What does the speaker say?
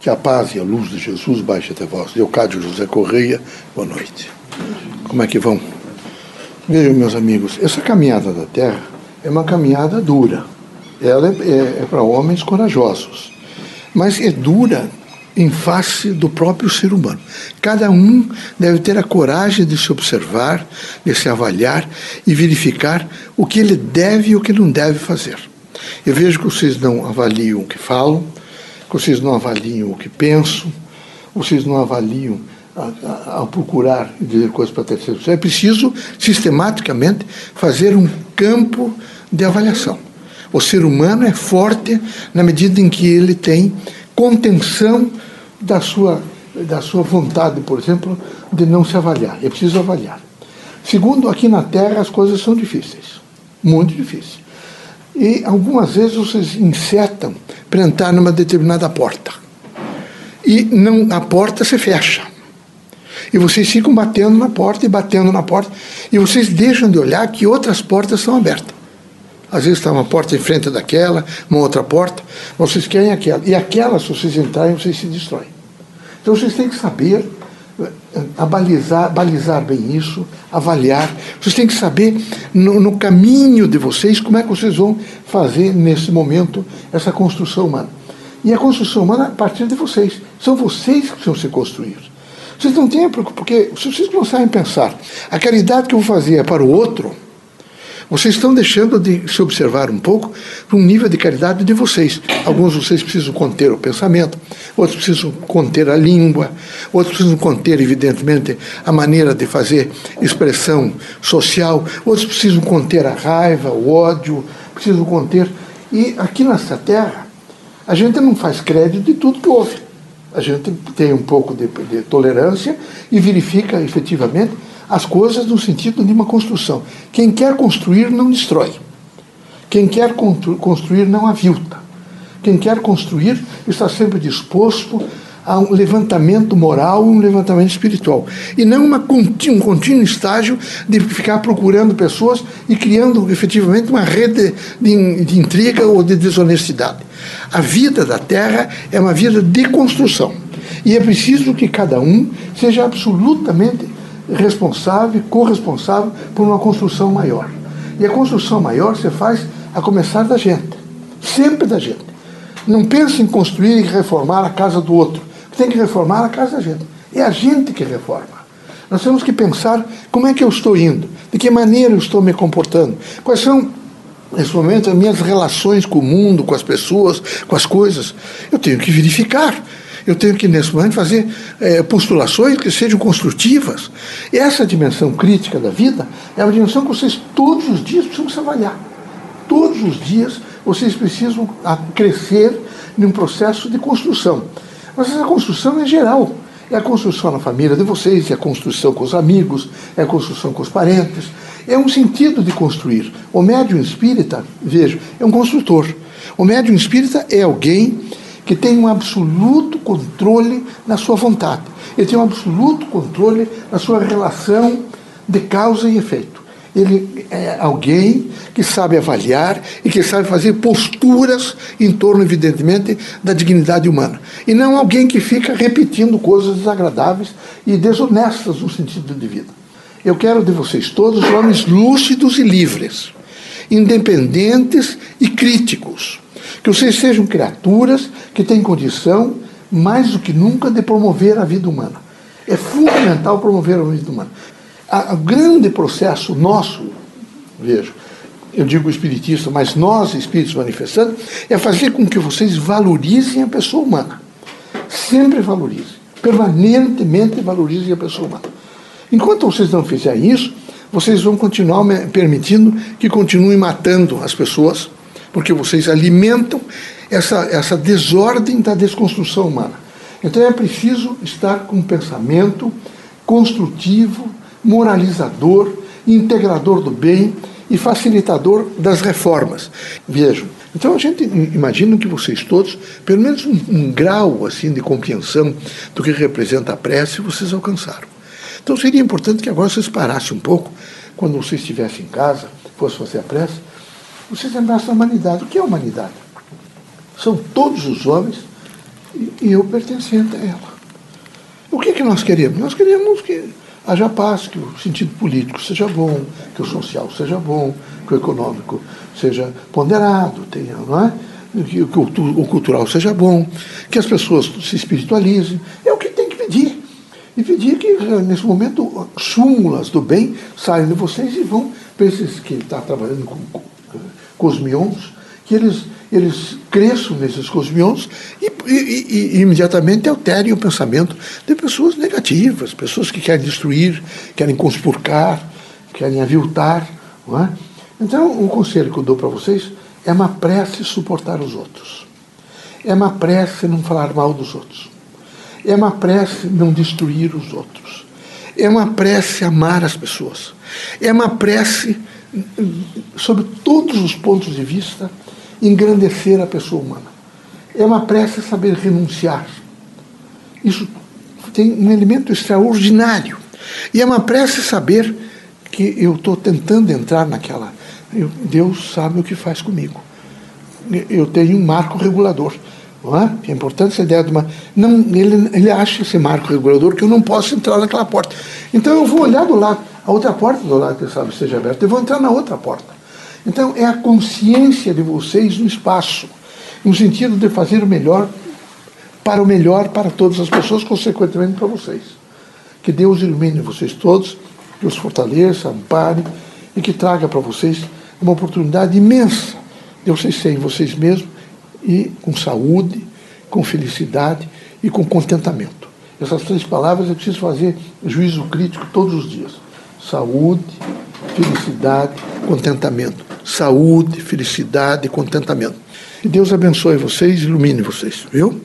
Que a paz e a luz de Jesus baixe até vós. Leocádio José Correia, boa noite. Como é que vão? Vejam, meus amigos, essa caminhada da Terra é uma caminhada dura. Ela é, é, é para homens corajosos. Mas é dura em face do próprio ser humano. Cada um deve ter a coragem de se observar, de se avaliar e verificar o que ele deve e o que não deve fazer. Eu vejo que vocês não avaliam o que falam, vocês não avaliam o que pensam, vocês não avaliam ao procurar dizer coisas para terceiros. É preciso, sistematicamente, fazer um campo de avaliação. O ser humano é forte na medida em que ele tem contenção da sua, da sua vontade, por exemplo, de não se avaliar. É preciso avaliar. Segundo, aqui na Terra as coisas são difíceis, muito difíceis. E algumas vezes vocês insetam para entrar numa determinada porta. E não, a porta se fecha. E vocês ficam batendo na porta e batendo na porta. E vocês deixam de olhar que outras portas são abertas. Às vezes está uma porta em frente daquela, uma outra porta. Vocês querem aquela. E aquela, se vocês entrarem, vocês se destroem. Então vocês têm que saber a balizar, balizar bem isso, avaliar. Vocês têm que saber no, no, caminho de vocês como é que vocês vão fazer nesse momento essa construção humana. E a construção humana a partir de vocês. São vocês que precisam se construir. Vocês não têm, porque se vocês começarem a pensar, a caridade que eu vou fazer é para o outro, vocês estão deixando de se observar um pouco para um nível de caridade de vocês. Alguns de vocês precisam conter o pensamento, outros precisam conter a língua, outros precisam conter, evidentemente, a maneira de fazer expressão social, outros precisam conter a raiva, o ódio, precisam conter. E aqui nessa terra, a gente não faz crédito de tudo que houve. A gente tem um pouco de, de tolerância e verifica efetivamente as coisas no sentido de uma construção. Quem quer construir não destrói. Quem quer construir não avilta. Quem quer construir está sempre disposto a um levantamento moral um levantamento espiritual. E não uma, um contínuo estágio de ficar procurando pessoas e criando efetivamente uma rede de, de intriga ou de desonestidade. A vida da Terra é uma vida de construção. E é preciso que cada um seja absolutamente responsável, corresponsável por uma construção maior. E a construção maior se faz a começar da gente, sempre da gente. Não pense em construir e reformar a casa do outro. Tem que reformar a casa da gente. É a gente que reforma. Nós temos que pensar como é que eu estou indo, de que maneira eu estou me comportando, quais são nesse momento as minhas relações com o mundo, com as pessoas, com as coisas. Eu tenho que verificar eu tenho que, nesse momento, fazer é, postulações que sejam construtivas. Essa dimensão crítica da vida é uma dimensão que vocês todos os dias precisam se avaliar. Todos os dias vocês precisam crescer num processo de construção. Mas essa construção é geral. É a construção na família de vocês, é a construção com os amigos, é a construção com os parentes. É um sentido de construir. O médium espírita, veja, é um construtor. O médium espírita é alguém que tem um absoluto controle na sua vontade. Ele tem um absoluto controle na sua relação de causa e efeito. Ele é alguém que sabe avaliar e que sabe fazer posturas em torno, evidentemente, da dignidade humana. E não alguém que fica repetindo coisas desagradáveis e desonestas no sentido de vida. Eu quero de vocês todos homens lúcidos e livres, independentes e críticos que vocês sejam criaturas que têm condição, mais do que nunca, de promover a vida humana. É fundamental promover a vida humana. O grande processo nosso, vejo, eu digo espiritista, mas nós, espíritos manifestantes, é fazer com que vocês valorizem a pessoa humana. Sempre valorizem. Permanentemente valorizem a pessoa humana. Enquanto vocês não fizerem isso, vocês vão continuar permitindo que continuem matando as pessoas, porque vocês alimentam essa, essa desordem da desconstrução humana. Então é preciso estar com um pensamento construtivo, moralizador, integrador do bem e facilitador das reformas. Vejam, então a gente imagina que vocês todos, pelo menos um, um grau assim de compreensão do que representa a prece, vocês alcançaram. Então seria importante que agora vocês parassem um pouco, quando vocês estivessem em casa, fossem fazer a prece, vocês lembrassem da humanidade. O que é humanidade? São todos os homens e, eu pertencente a ela. O que, é que nós queremos? Nós queremos que haja paz, que o sentido político seja bom, que o social seja bom, que o econômico seja ponderado, tenha, não é? que, o, cultural seja bom, que as pessoas se espiritualizem. É o que tem que pedir. E pedir que, nesse momento, súmulas do bem saiam de vocês e vão para esses que estão tá trabalhando com cosmions, que eles, eles cresçam nesses cosmions e, e, e, imediatamente alterem o pensamento de pessoas negativas, pessoas que querem destruir, querem conspurcar, querem aviltar. Não é? Então, o conselho que eu dou para vocês é uma prece suportar os outros. É uma prece não falar mal dos outros. É uma prece não destruir os outros. É uma prece amar as pessoas. É uma prece, sob todos os pontos de vista, engrandecer a pessoa humana. É uma prece saber renunciar. Isso tem um elemento extraordinário. E é uma prece saber que eu estou tentando entrar naquela eu, Deus sabe o que faz comigo. Eu tenho um marco regulador. Não é? é importante essa ideia de uma. Não, ele, ele acha esse marco regulador que eu não posso entrar naquela porta. Então eu vou olhar do lado, a outra porta do lado que sabe esteja aberta, eu vou entrar na outra porta. Então é a consciência de vocês no espaço, no sentido de fazer o melhor para o melhor para todas as pessoas, consequentemente para vocês. Que Deus ilumine vocês todos, que os fortaleça, ampare e que traga para vocês uma oportunidade imensa de vocês serem vocês mesmos e com saúde, com felicidade e com contentamento. Essas três palavras eu preciso fazer juízo crítico todos os dias. Saúde, felicidade, contentamento. Saúde, felicidade e contentamento. Que Deus abençoe vocês, ilumine vocês, viu?